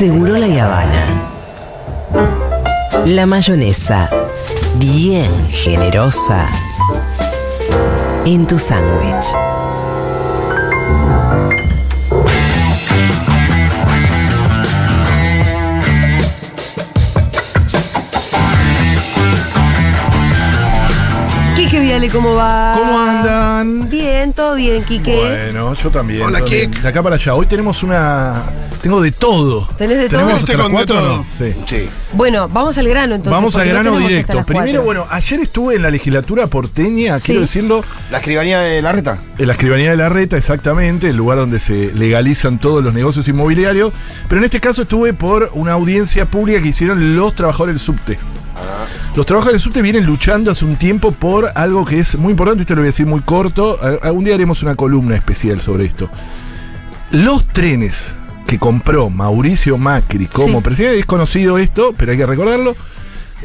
Seguro la Habana. La mayonesa, bien generosa, en tu sándwich. Quique Viale, ¿cómo va? ¿Cómo andan? Bien, todo bien, Quique. Bueno, yo también. Hola, todo bien. Kik. De acá para allá. Hoy tenemos una. Tengo de todo. ¿Tenés de todo? ¿Tenemos Usted hasta las con de cuatro o todo. no? Sí. Sí. Bueno, vamos al grano entonces. Vamos al no grano directo. Primero, bueno, ayer estuve en la legislatura porteña, Sí. quiero decirlo, La escribanía de la reta. en la escribanía de la reta, exactamente, el lugar donde se legalizan todos los negocios inmobiliarios. Pero en este caso estuve por una audiencia pública que hicieron los trabajadores del subte. Los trabajadores del subte vienen luchando hace un tiempo por algo que es muy importante, esto lo voy a decir muy corto, algún día haremos una columna especial sobre esto. Los trenes que compró Mauricio Macri como Sí. presidente, es conocido esto, pero hay que recordarlo,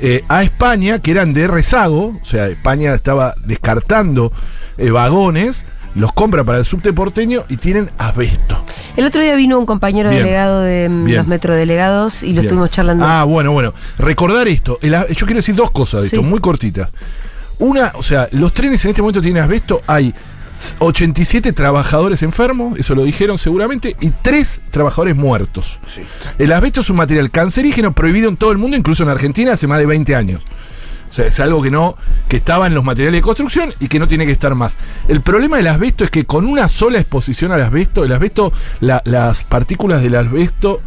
eh, a España, que eran de rezago, o sea, España estaba descartando eh, vagones, los compra para el subte porteño y tienen asbesto. El otro día vino un compañero Bien. delegado de mm, Bien. los metrodelegados y lo Bien. estuvimos charlando. Ah, bueno, bueno. Recordar esto. El yo quiero decir dos cosas de Sí. esto, muy cortitas. Una, o sea, los trenes en este momento tienen asbesto. Hay 87 trabajadores enfermos, eso lo dijeron seguramente, y 3 trabajadores muertos. Sí. El asbesto es un material cancerígeno prohibido en todo el mundo, incluso en Argentina, hace más de 20 años. O sea, es algo que no, que estaba en los materiales de construcción y que no tiene que estar más. El problema del asbesto es que con una sola exposición al asbesto, el asbesto, la- las partículas del asbesto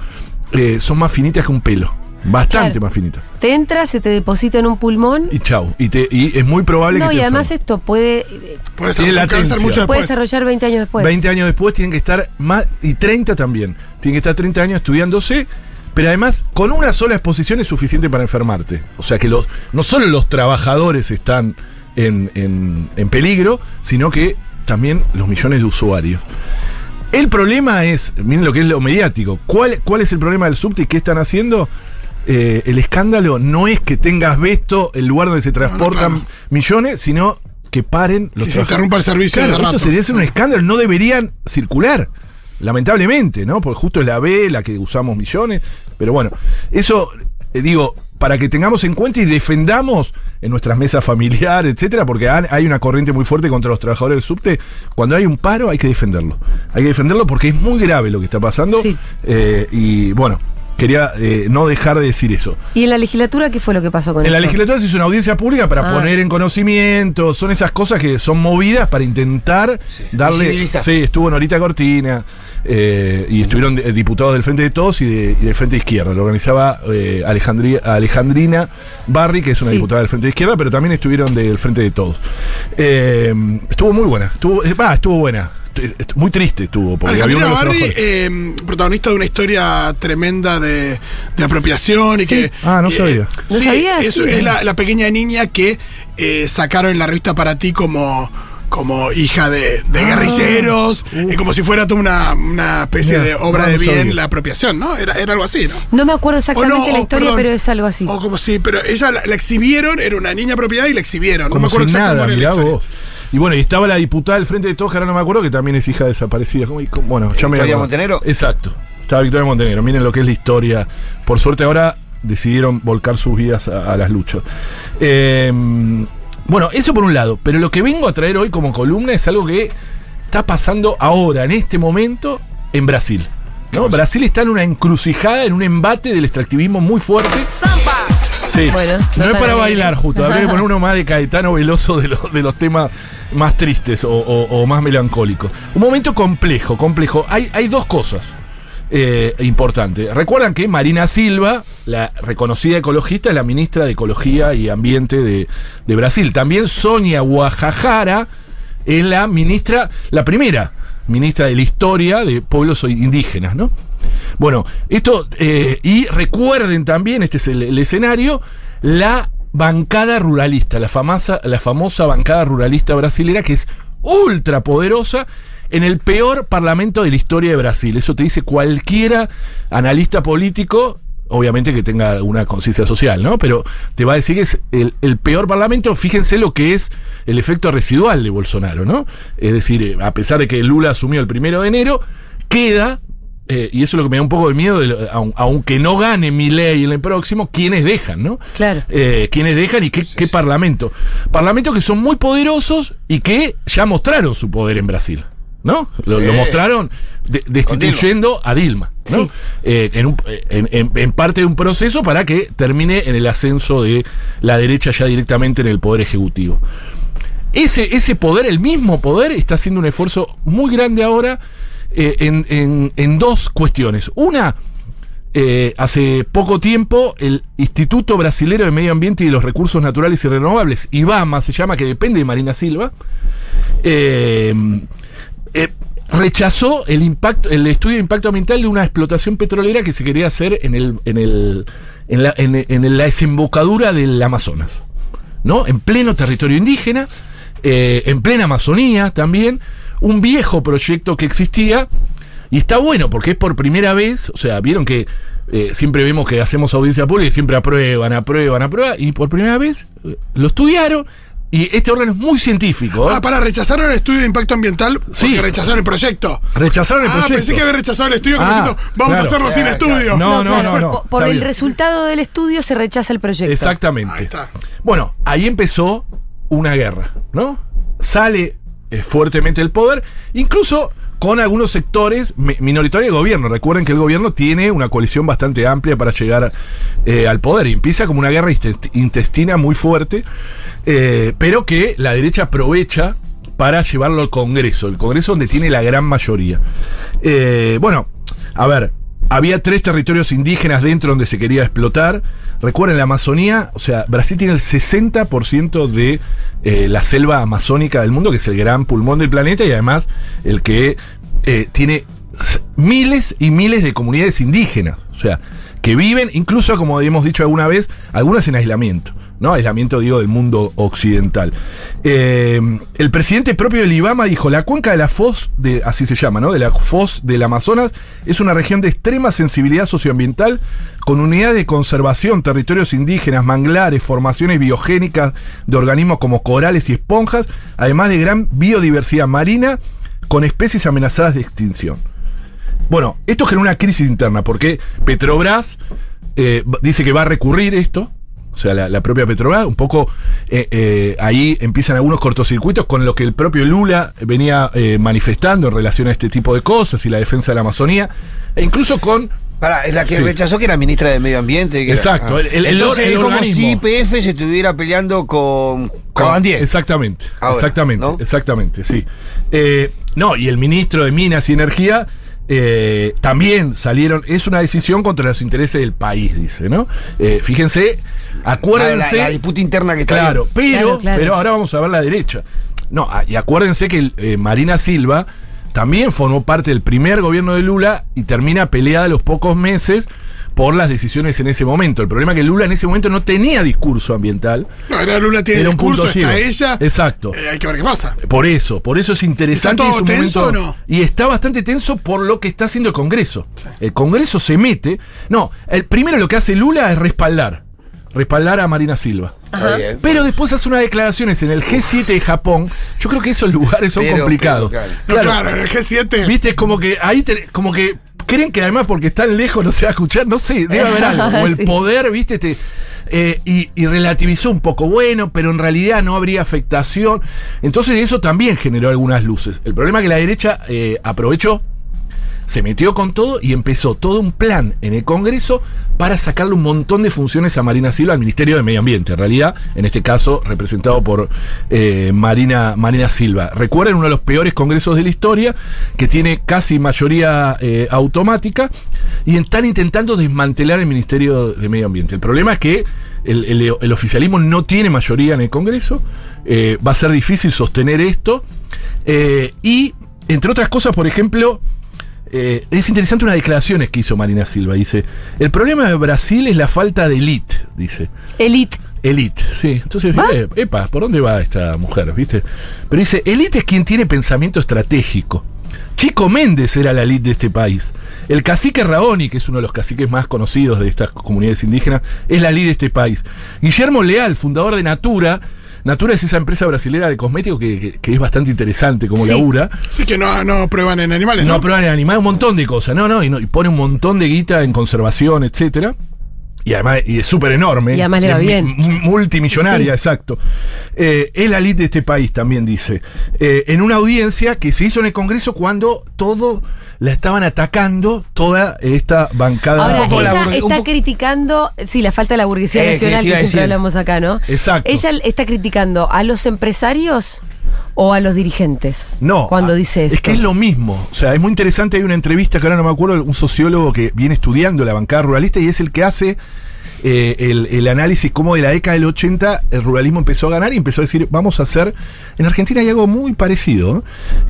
eh, son más finitas que un pelo. Bastante Claro. más finitas. Te entra, se te deposita en un pulmón. Y chau. Y, te- y es muy probable No, que y te además esto puede, Puede cáncer latencia. mucho puede desarrollar 20 años después. 20 años después tienen que estar más, y 30 también. Tienen que estar 30 años estudiándose, pero además con una sola exposición es suficiente para enfermarte. O sea que los, no solo los trabajadores están en, en- en peligro, sino que también los millones de usuarios. El problema es, miren lo que es lo mediático, ¿cuál, cuál es el problema del subte y qué están haciendo? Eh, el escándalo no es que tengas vesto el lugar donde se transportan millones, sino que paren los Que se interrumpa el servicio Claro, de esto sería ser un escándalo, no deberían circular. Lamentablemente, ¿no? Porque justo es la B, la que usamos millones. Pero bueno, eso, eh, digo, para que tengamos en cuenta y defendamos en nuestras mesas familiares, etcétera, porque hay una corriente muy fuerte contra los trabajadores del subte. Cuando hay un paro, hay que defenderlo. Hay que defenderlo porque es muy grave lo que está pasando. Sí. Eh, y bueno, quería eh, no dejar de decir eso. ¿Y en la legislatura qué fue lo que pasó con En la legislatura se hizo una audiencia pública para Ah. poner en conocimiento, son esas cosas que son movidas para intentar darle. Sí, estuvo Norita Cortina eh, y estuvieron eh, diputados del Frente de Todos y, de- y del Frente de Izquierda. Lo organizaba eh, Alejandri- Alejandrina Barri, que es una Sí. diputada del Frente de Izquierda, pero también estuvieron del Frente de Todos. Eh, estuvo muy buena, estuvo, eh, va, estuvo buena. Muy triste estuvo. Porque los Barri, eh, protagonista de una historia tremenda de, de apropiación y Sí. que. Ah, no eh, sabía. ¿No sí, sabías? es, Sí. es la, la pequeña niña que eh, sacaron en la revista para ti como. Como hija de, de Ah. guerrilleros, eh, como si fuera toda una, una especie de obra no, de bien, sabía. la apropiación, ¿no? Era, era algo así, ¿no? No me acuerdo exactamente no, la o, historia, perdón, pero es algo así. O como si, pero ella la, la exhibieron, era una niña propiedad y la exhibieron. Como no me acuerdo si exactamente nada, cómo era mirá la historia. vos. Y bueno, y estaba la diputada del Frente de Todos, que ahora no me acuerdo, que también es hija desaparecida. ¿Cómo- y cómo- Bueno, ya me Victoria acuerdo. Montenegro. Exacto. Estaba Victoria Montenegro. Miren lo que es la historia. Por suerte ahora decidieron volcar sus vidas a, a las luchas. Eh, bueno, eso por un lado. Pero lo que vengo a traer hoy como columna es algo que está pasando ahora, en este momento, en Brasil. ¿no? Brasil está en una encrucijada, en un embate del extractivismo muy fuerte. Sí. Bueno, no, no es para bailar, justo. Habría que poner uno más de Caetano Veloso de, los de los temas más tristes o, o- o más melancólicos. Un momento complejo, complejo. Hay, hay dos cosas eh, importantes. Recuerdan que Marina Silva, la reconocida ecologista, es la ministra de Ecología y Ambiente de, de Brasil. También Sonia Guajajara es la ministra, la primera ministra de la historia de pueblos indígenas, ¿no? Bueno, esto, eh, y recuerden también, este es el, el escenario, la bancada ruralista, la famosa, la famosa bancada ruralista brasilera que es ultra poderosa en el peor parlamento de la historia de Brasil. Eso te dice cualquiera analista político, obviamente que tenga alguna conciencia social, ¿no? Pero te va a decir que es el, el peor parlamento. Fíjense lo que es el efecto residual de Bolsonaro, ¿no? Es decir, eh, a pesar de que Lula asumió el primero de enero, queda eh, y eso es lo que me da un poco de miedo, de aunque no gane mi ley en el próximo, ¿quiénes dejan, no? Claro. Eh, ¿Quiénes dejan y qué, qué parlamento? Parlamentos que son muy poderosos y que ya mostraron su poder en Brasil, ¿no? Lo, lo mostraron de- destituyendo a Dilma, ¿no? Sí. Eh, en, un- en- en- en parte de un proceso para que termine en el ascenso de la derecha ya directamente en el poder ejecutivo. Ese, ese poder, el mismo poder, está haciendo un esfuerzo muy grande ahora eh, en, en- en dos cuestiones. Una, eh, hace poco tiempo, el Instituto Brasilero de Medio Ambiente y de los Recursos Naturales y Renovables, IBAMA se llama, que depende de Marina Silva, eh, eh, rechazó el impacto, el estudio de impacto ambiental de una explotación petrolera que se quería hacer en el, en el, en la, en- en la desembocadura del Amazonas, ¿no? En pleno territorio indígena, eh, en plena Amazonía también, un viejo proyecto que existía y está bueno porque es por primera vez, o sea, vieron que eh, siempre vemos que hacemos audiencia pública y siempre aprueban, aprueban, aprueban, y por primera vez lo estudiaron y este órgano es muy científico. ¿eh? Ah, para rechazar el estudio de impacto ambiental porque Sí. rechazaron el proyecto. Rechazaron el ah, proyecto. pensé que había rechazado el estudio como Ah, diciendo, vamos claro. a hacerlo sin estudio. No, no, no, no. Por, el bien. resultado del estudio se rechaza el proyecto. Exactamente. Ahí está. Bueno, ahí empezó una guerra, ¿no? Sale eh, fuertemente el poder, incluso con algunos sectores mi- minoritarios del gobierno. Recuerden que el gobierno tiene una coalición bastante amplia para llegar eh, al poder y empieza como una guerra intestina muy fuerte, eh, pero que la derecha aprovecha para llevarlo al Congreso, el Congreso donde tiene la gran mayoría. Eh, bueno, a ver, había tres territorios indígenas dentro donde se quería explotar. Recuerden, la Amazonía, o sea, Brasil tiene el 60% de eh, la selva amazónica del mundo, que es el gran pulmón del planeta y además el que eh, tiene miles y miles de comunidades indígenas, o sea, que viven, incluso como hemos dicho alguna vez, algunas en aislamiento. ¿No? Aislamiento, digo, del mundo occidental. Eh, el presidente propio del IBAMA dijo, la cuenca de la Foz, de, así se llama, ¿no? De la Foz del Amazonas, es una región de extrema sensibilidad socioambiental, con unidades de conservación, territorios indígenas, manglares, formaciones biogénicas de organismos como corales y esponjas, además de gran biodiversidad marina, con especies amenazadas de extinción. Bueno, esto genera una crisis interna porque Petrobras eh, dice que va a recurrir esto. O sea, la, la propia Petrobras, un poco eh, eh, ahí empiezan algunos cortocircuitos con lo que el propio Lula venía eh, manifestando en relación a este tipo de cosas y la defensa de la Amazonía, e incluso con Pará, es la que Sí. rechazó que era ministra de Medio Ambiente. que era- Exacto, ah. el- el- Entonces el es como si IPF se estuviera peleando con Cabandier. Exactamente, Ahora, exactamente, ¿no? exactamente, sí. Eh, no, y el ministro de Minas y Energía eh, también salieron, es una decisión contra los intereses del país, dice, ¿no? Eh, fíjense, acuérdense. La, la- la disputa interna que está Claro, ahí. pero, Claro, claro. pero ahora vamos a ver la derecha. No, ah, y acuérdense que eh, Marina Silva también formó parte del primer gobierno de Lula y termina peleada a los pocos meses por las decisiones en ese momento. El problema es que Lula en ese momento no tenía discurso ambiental. No, era Lula tiene Era un discurso, punto está ella. Exacto. Eh, hay que ver qué pasa. Por eso, por eso es interesante. ¿Está todo es tenso momento- o no? Y está bastante tenso por lo que está haciendo el Congreso. Sí. El Congreso se mete. No, el, primero lo que hace Lula es respaldar. Respaldar a Marina Silva. Está bien. Pero después hace unas declaraciones en el G7 de Japón. Yo creo que esos lugares son Pero, complicados. pero, No, claro, en el G7. Viste, es como que ahí te- como que creen que además porque están lejos no se va a escuchar, no sé, debe haber algo. O el Sí. poder, viste, te, eh, y, y relativizó un poco, bueno, pero en realidad no habría afectación. Entonces eso también generó algunas luces. El problema es que la derecha eh, aprovechó, se metió con todo y empezó todo un plan en el Congreso para sacarle un montón de funciones a Marina Silva al Ministerio de Medio Ambiente, en realidad, en este caso representado por eh, Marina, Marina Silva. Recuerden uno de los peores congresos de la historia, que tiene casi mayoría eh, automática, y están intentando desmantelar el Ministerio de Medio Ambiente. El problema es que el, oficialismo no tiene mayoría en el Congreso, eh, va a ser difícil sostener esto, y entre otras cosas, por ejemplo, eh, es interesante una declaración que hizo Marina Silva. Dice, el problema de Brasil es la falta de elite, dice. Elite. Elite, sí. Entonces, ¿Va? eh, epa, ¿por dónde va esta mujer? ¿Viste? Pero dice, elite es quien tiene pensamiento estratégico. Chico Méndez era la elite de este país. El cacique Raoni, que es uno de los caciques más conocidos de estas comunidades indígenas, es la elite de este país. Guillermo Leal, fundador de Natura, Natura es esa empresa brasilera de cosméticos que, que- que es bastante interesante como Sí. labura. Sí, que no, no prueban en animales, ¿no? No prueban en animales, un montón de cosas, no, no, y, no, y pone un montón de guita en conservación, etcétera. Y además y es súper enorme. Y además le va bien. mu- multimillonaria, Sí. exacto. Eh, es la elite de este país, también dice. Eh, en una audiencia que se hizo en el Congreso cuando todo la estaban atacando, toda esta bancada. Ahora, la ella está criticando, sí, la falta de la burguesía Eh, nacional que que siempre hablamos acá, ¿no? Exacto. Ella está criticando a los empresarios o a los dirigentes. No. Cuando ah, dice esto. Es que es lo mismo. O sea, es muy interesante. Hay una entrevista que ahora no me acuerdo, un sociólogo que viene estudiando la bancada ruralista y es el que hace eh, el, el análisis cómo de la década del 80 el ruralismo empezó a ganar y empezó a decir, vamos a hacer. En Argentina hay algo muy parecido ¿eh?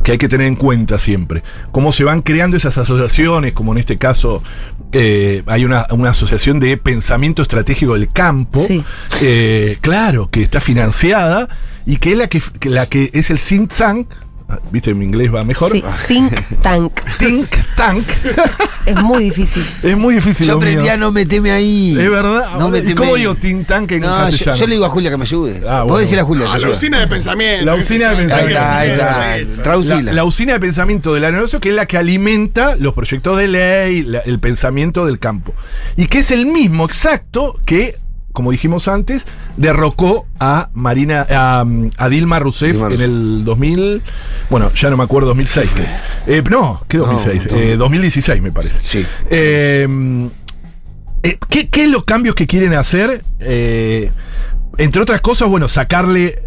que hay que tener en cuenta siempre. Cómo se van creando esas asociaciones, como en este caso eh, hay una, una asociación de pensamiento estratégico del campo. Sí. Eh, claro, que está financiada y que es la que, que la que es el think tank. ah, Viste, mi inglés va mejor. Sí, think tank. Think tank. es muy difícil. es muy difícil. Yo mío. aprendí a no meteme ahí. Es verdad. No ¿Y meteme cómo ahí. digo think tank en No, yo, castellano? yo le digo a Julia que me ayude. Ah, bueno. decirle a Julia. Ah, la usina de pensamiento. La usina de pensamiento. Ahí está, está. La, la usina de pensamiento del aeronazo, que es la que alimenta los proyectos de ley, la- el pensamiento del campo. Y que es el mismo exacto que, como dijimos antes, derrocó a Marina, a, mm, a Dilma Rousseff Dilma en el 2000. Bueno, ya no me acuerdo, 2006. que- eh, no, ¿qué 2006? No, no. Eh, 2016 me parece. Sí. Eh, eh, ¿qué, qué es los cambios que quieren hacer? Entre otras cosas, bueno, sacarle,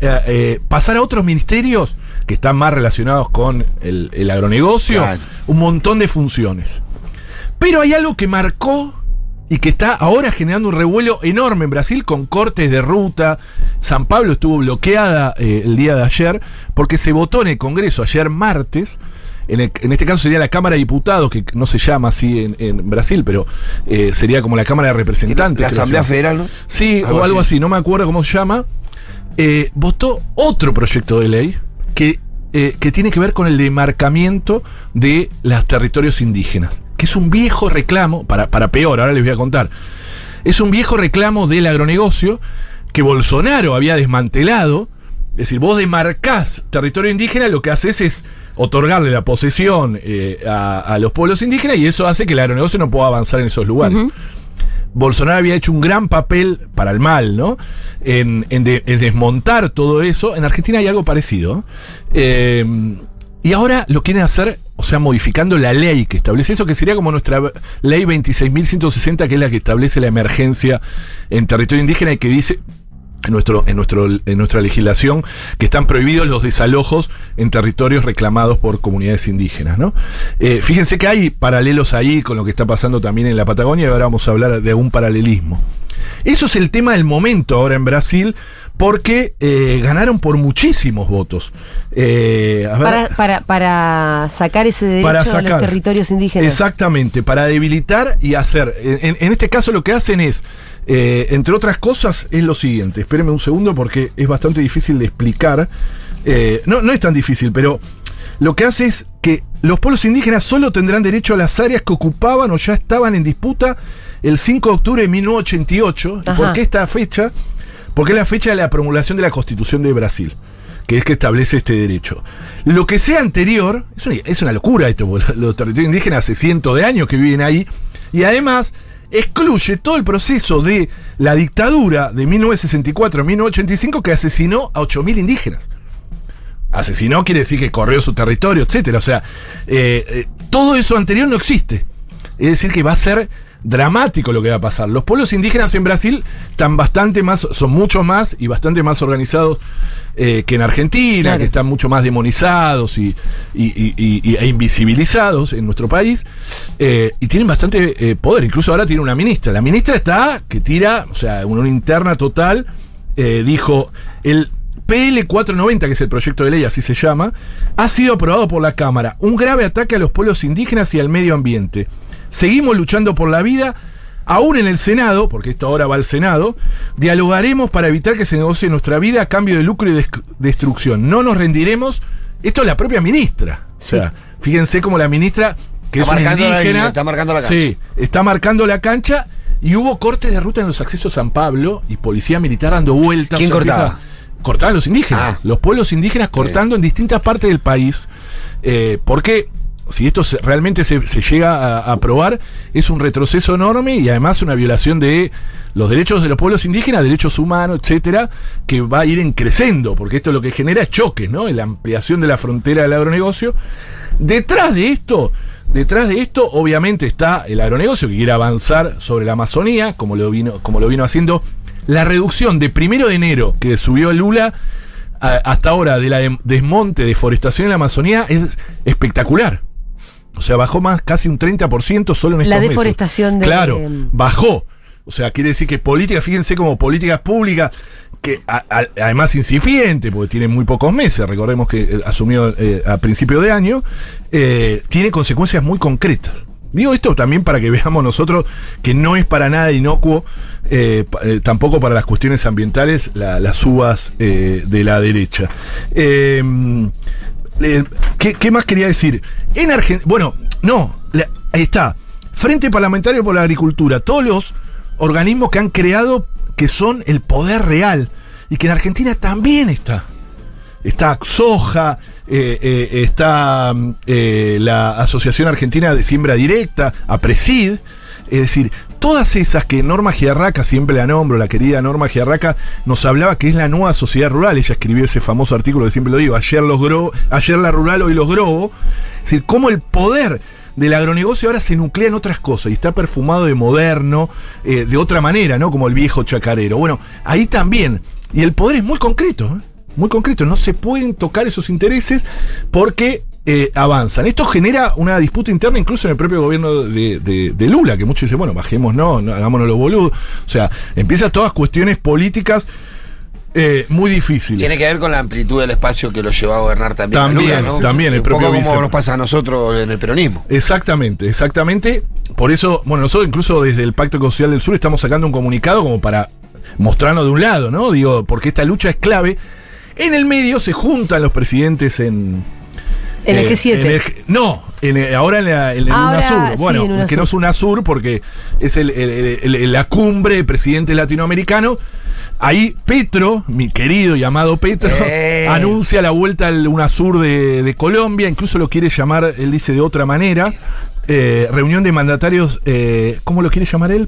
pasar a otros ministerios que están más relacionados con el, el agronegocio, Claro. un montón de funciones. Pero hay algo que marcó y que está ahora generando un revuelo enorme en Brasil con cortes de ruta. San Pablo estuvo bloqueada eh, el día de ayer porque se votó en el Congreso ayer martes. En, el- en este caso sería la Cámara de Diputados, que no se llama así en, en Brasil, pero eh, sería como la Cámara de Representantes. La Asamblea. Federal, ¿no? Sí, Algo o algo así. así. no me acuerdo cómo se llama. Eh, votó otro proyecto de ley que, eh, que tiene que ver con el demarcamiento de los territorios indígenas, que es un viejo reclamo, para, para peor, ahora les voy a contar. Es un viejo reclamo del agronegocio que Bolsonaro había desmantelado. Es decir, vos demarcás territorio indígena, lo que haces es otorgarle la posesión eh, a, a los pueblos indígenas y eso hace que el agronegocio no pueda avanzar en esos lugares. Bolsonaro había hecho un gran papel para el mal, ¿no? En, en de- en desmontar todo eso. En Argentina hay algo parecido. Eh, y ahora lo quieren hacer, o sea, modificando la ley que establece eso, que sería como nuestra ley 26.160, que es la que establece la emergencia en territorio indígena y que dice, en, nuestro, en, nuestro, en nuestra legislación que están prohibidos los desalojos en territorios reclamados por comunidades indígenas. ¿no? Eh, fíjense que hay paralelos ahí con lo que está pasando también en la Patagonia y ahora vamos a hablar de algún paralelismo. Eso es el tema del momento ahora en Brasil porque eh, ganaron por muchísimos votos. Eh, a ver- Para, sacar ese derecho Para a los territorios indígenas. Exactamente, para debilitar y hacer. En, en este caso lo que hacen es, eh, entre otras cosas, es lo siguiente. Espérenme un segundo porque es bastante difícil de explicar. No, no es tan difícil, pero lo que hace es que los pueblos indígenas solo tendrán derecho a las áreas que ocupaban o ya estaban en disputa el 5 de octubre de 1908. ¿Y Ajá. ¿Por qué esta fecha? Porque es la fecha de la promulgación de la Constitución de Brasil que es que establece este derecho. Lo que sea anterior, es una, locura esto, los territorios indígenas hace cientos de años que viven ahí, y además excluye todo el proceso de la dictadura de 1964 a 1985 que asesinó a 8.000 indígenas. Asesinó quiere decir que corrió su territorio, etcétera. O sea, eh, eh, todo eso anterior no existe. Es decir, que va a ser dramático lo que va a pasar. Los pueblos indígenas en Brasil están bastante más, son mucho más y bastante más organizados eh, que en Argentina, Claro. que están mucho más demonizados y, y- y- y- e invisibilizados en nuestro país. eh, y tienen bastante eh, poder. Incluso ahora tiene una ministra. La ministra está que tira, o sea, una interna total. dijo, el PL 490, que es el proyecto de ley, así se llama, ha sido aprobado por la Cámara. Un grave ataque a los pueblos indígenas y al medio ambiente. Seguimos luchando por la vida. Aún en el Senado, porque esto ahora va al Senado, dialogaremos para evitar que se negocie nuestra vida a cambio de lucro y destrucción. No nos rendiremos. Esto es la propia ministra. O sea, fíjense como la ministra, que Está es marcando la indígena, línea, está marcando la cancha. Sí, está marcando la cancha y hubo cortes de ruta en los accesos a San Pablo y policía militar dando vueltas. ¿Quién cortaba? empieza- cortaban los indígenas. Ah. Los pueblos indígenas cortando en distintas partes del país. Eh, porque si esto realmente se, llega a aprobar, es un retroceso enorme y además una violación de los derechos de los pueblos indígenas, derechos humanos, etcétera, que va a ir en creciendo, porque esto lo que genera es choques, ¿no? La ampliación de la frontera del agronegocio. Detrás de esto, detrás de esto, obviamente está el agronegocio que quiere avanzar sobre la Amazonía, como lo vino, como lo vino haciendo. La reducción de primero de enero que subió Lula hasta ahora de la desmonte, deforestación en la Amazonía es espectacular. O sea, bajó más casi un 30% solo en estos La meses. deforestación de- Claro, bajó. O sea, quiere decir que políticas, fíjense como políticas públicas, que a- a- además incipiente, porque tiene muy pocos meses, recordemos que eh, asumió eh, a principio de año, eh, tiene consecuencias muy concretas. Digo esto también para que veamos nosotros que no es para nada inocuo, eh, tampoco para las cuestiones ambientales, la- las uvas eh, de la derecha. Eh, ¿qué, más quería decir? En Argentina, bueno, no, ahí está. Frente Parlamentario por la Agricultura, todos los organismos que han creado que son el poder real y que en Argentina también está. Está Soja, eh, eh, está mm, eh, la Asociación Argentina de Siembra Directa, APRESID, es decir, todas esas que Norma Giarraca, siempre la nombro, la querida Norma Giarraca, nos hablaba que es la nueva sociedad rural, ella escribió ese famoso artículo que siempre lo digo, ayer, los gro- ayer la rural, hoy los grobo, es decir, cómo el poder del agronegocio ahora se nuclea en otras cosas y está perfumado de moderno, eh, de otra manera, ¿no? Como el viejo chacarero. Bueno, ahí también. Y el poder es muy concreto, ¿eh? muy concreto. No se pueden tocar esos intereses porque eh, avanzan. Esto genera una disputa interna incluso en el propio gobierno de, de- de Lula, que muchos dicen, bueno, bajemos, no, no, hagámonos los boludos. O sea, empiezan todas cuestiones políticas eh, muy difíciles. Tiene que ver con la amplitud del espacio que lo lleva a gobernar también. También, a Lula, ¿no? también, el Un propio poco como nos pasa a nosotros en el peronismo. Exactamente, exactamente. Por eso, bueno, nosotros incluso desde el Pacto Social del Sur estamos sacando un comunicado como para mostrarnos de un lado, ¿no? Digo, porque esta lucha es clave. En el medio se juntan los presidentes en. En el eh, G7. en el G- no, en ahora en, la, en el Ahora, UNASUR. sí, Bueno, en UNASUR. que no es UNASUR porque es el- el- el- el- la cumbre de presidentes latinoamericanos. Ahí Petro, mi querido y amado Petro, Eh. anuncia la vuelta al UNASUR de, de Colombia, incluso lo quiere llamar, él dice de otra manera. eh, reunión de mandatarios, eh, ¿cómo lo quiere llamar él?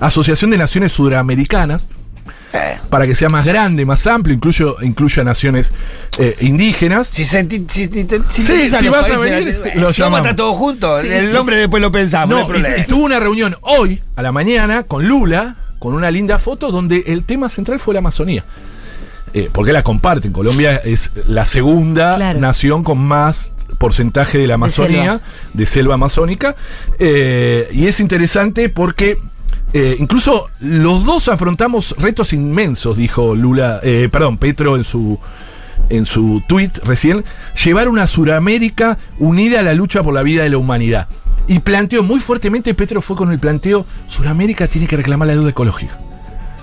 Asociación de Naciones Sudamericanas, para que sea más grande, más amplio, incluyo, incluya naciones eh, indígenas. Si, senti- si, si, si, Sí, sintetizan si los vas a venir, latino- lo Vamos a llamamos. estar todos juntos. Sí, el sí, nombre después lo pensamos. No, No, hay problema. y, y tuvo una reunión hoy, a la mañana, con Lula, con una linda foto donde el tema central fue la Amazonía. Eh, porque la comparten. Colombia es la segunda Claro. nación con más porcentaje de la Amazonía, de selva, amazónica. Eh, y es interesante porque eh, incluso los dos afrontamos retos inmensos, dijo Lula, eh, perdón, Petro en su en su tweet recién, llevar una Suramérica unida a la lucha por la vida de la humanidad. Y planteó muy fuertemente, Petro fue con el planteo, Suramérica tiene que reclamar la deuda ecológica.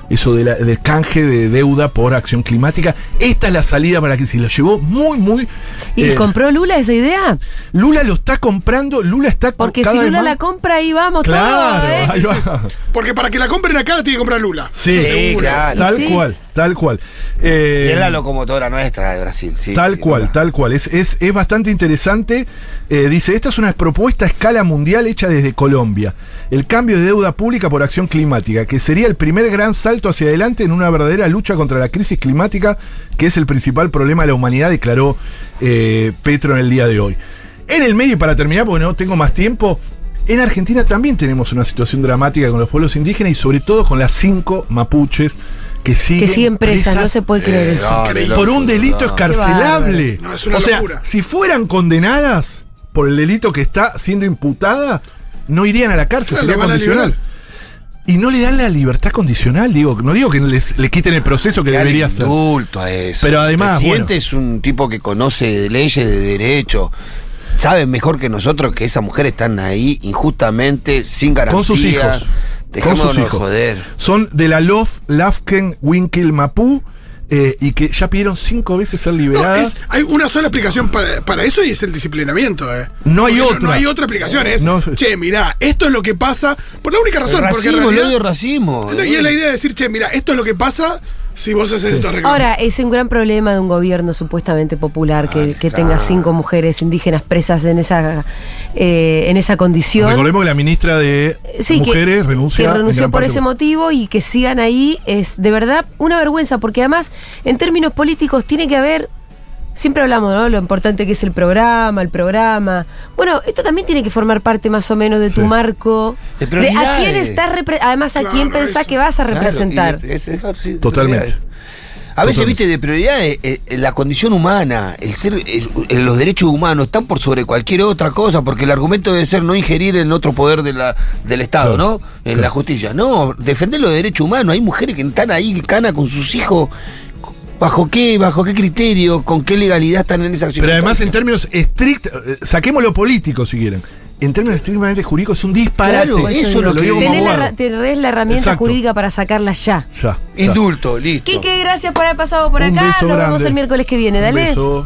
Eso de la- del canje de deuda por acción climática. Esta es la salida para la crisis. Lo llevó muy, muy... ¿Y eh, compró Lula esa idea? Lula lo está comprando, Lula está... Porque si Lula la compra, ahí vamos Claro, todos. ¿eh? ahí va. Porque para que la compren acá la tiene que comprar Lula. Sí, claro. Tal Sí. cual, tal cual. Eh, Y es la locomotora nuestra de Brasil. Sí, Tal sí, cual, no. tal cual. Es, es, es bastante interesante. Eh, dice, esta es una propuesta a escala mundial hecha desde Colombia. El cambio de deuda pública por acción climática, que sería el primer gran salto hacia adelante en una verdadera lucha contra la crisis climática, que es el principal problema de la humanidad, declaró eh, Petro en el día de hoy. En el medio, y para terminar, porque no tengo más tiempo, en Argentina también tenemos una situación dramática con los pueblos indígenas y sobre todo con las cinco mapuches que siguen, Que siguen presas, no se puede creer Eh, eso. no, Increíble. por un delito no. escarcelable. No, es una o sea, locura. si fueran condenadas por el delito que está siendo imputada, no irían a la cárcel, Claro, sería lo van a condicional. liberar. Y no le dan la libertad condicional, digo, no digo que les, le quiten el proceso que debería ser. a eso. Pero además, El presidente bueno. es un tipo que conoce de leyes, de derecho. Sabe mejor que nosotros que esas mujeres están ahí injustamente, sin garantía. Con sus hijos. Con sus de hijos. joder. Son de la Lof, Lafken, Winkel, Mapú, eh, y que ya pidieron cinco veces ser No, liberadas. es- hay una sola explicación para, para eso y es el disciplinamiento. Eh. No hay Porque otra. No, hay otra explicación. Es, No. che, mirá, esto es lo que pasa. Por la única El razón, porque en racismo, el realidad. odio racismo. No, y es la idea de decir, che, mira, esto es lo que pasa Vos haces. Ahora, es un gran problema de un gobierno supuestamente popular que, Ah, que claro. tenga cinco mujeres indígenas presas en esa, eh, en esa condición. Recordemos que la ministra de Sí, que- Mujeres renuncia. que en renunció por parte ese motivo y que sigan ahí es de verdad una vergüenza, porque además, en términos políticos, tiene que haber. Siempre hablamos, ¿no? Lo importante que es el programa, el programa. Bueno, esto también tiene que formar parte más o menos de tu Sí. marco. De a prioridades. quién estás además a Claro, quién pensás eso. que vas a representar. y de- es dejar, sí, de Totalmente. A veces, Totalmente. viste, de prioridades, eh, eh, la condición humana, el ser, los derechos humanos están por sobre cualquier otra cosa, porque el argumento debe ser no ingerir en otro poder de la, del Estado, Claro, ¿no? En la justicia. No, defender los derechos humanos. Hay mujeres que están ahí, cana con sus hijos. ¿Bajo qué? ¿Bajo qué criterio? ¿Con qué legalidad están en esa Pero además, en términos estrictos, eh, saquemos lo político si quieren. En términos estrictamente jurídicos, es un disparate. Claro, eso es lo que digo Tenés la, tenés herramienta Exacto. jurídica para sacarla ya. Ya. Indulto, listo. Quique, gracias por haber pasado por Un acá. beso Nos vemos el miércoles que viene. Un Dale. beso.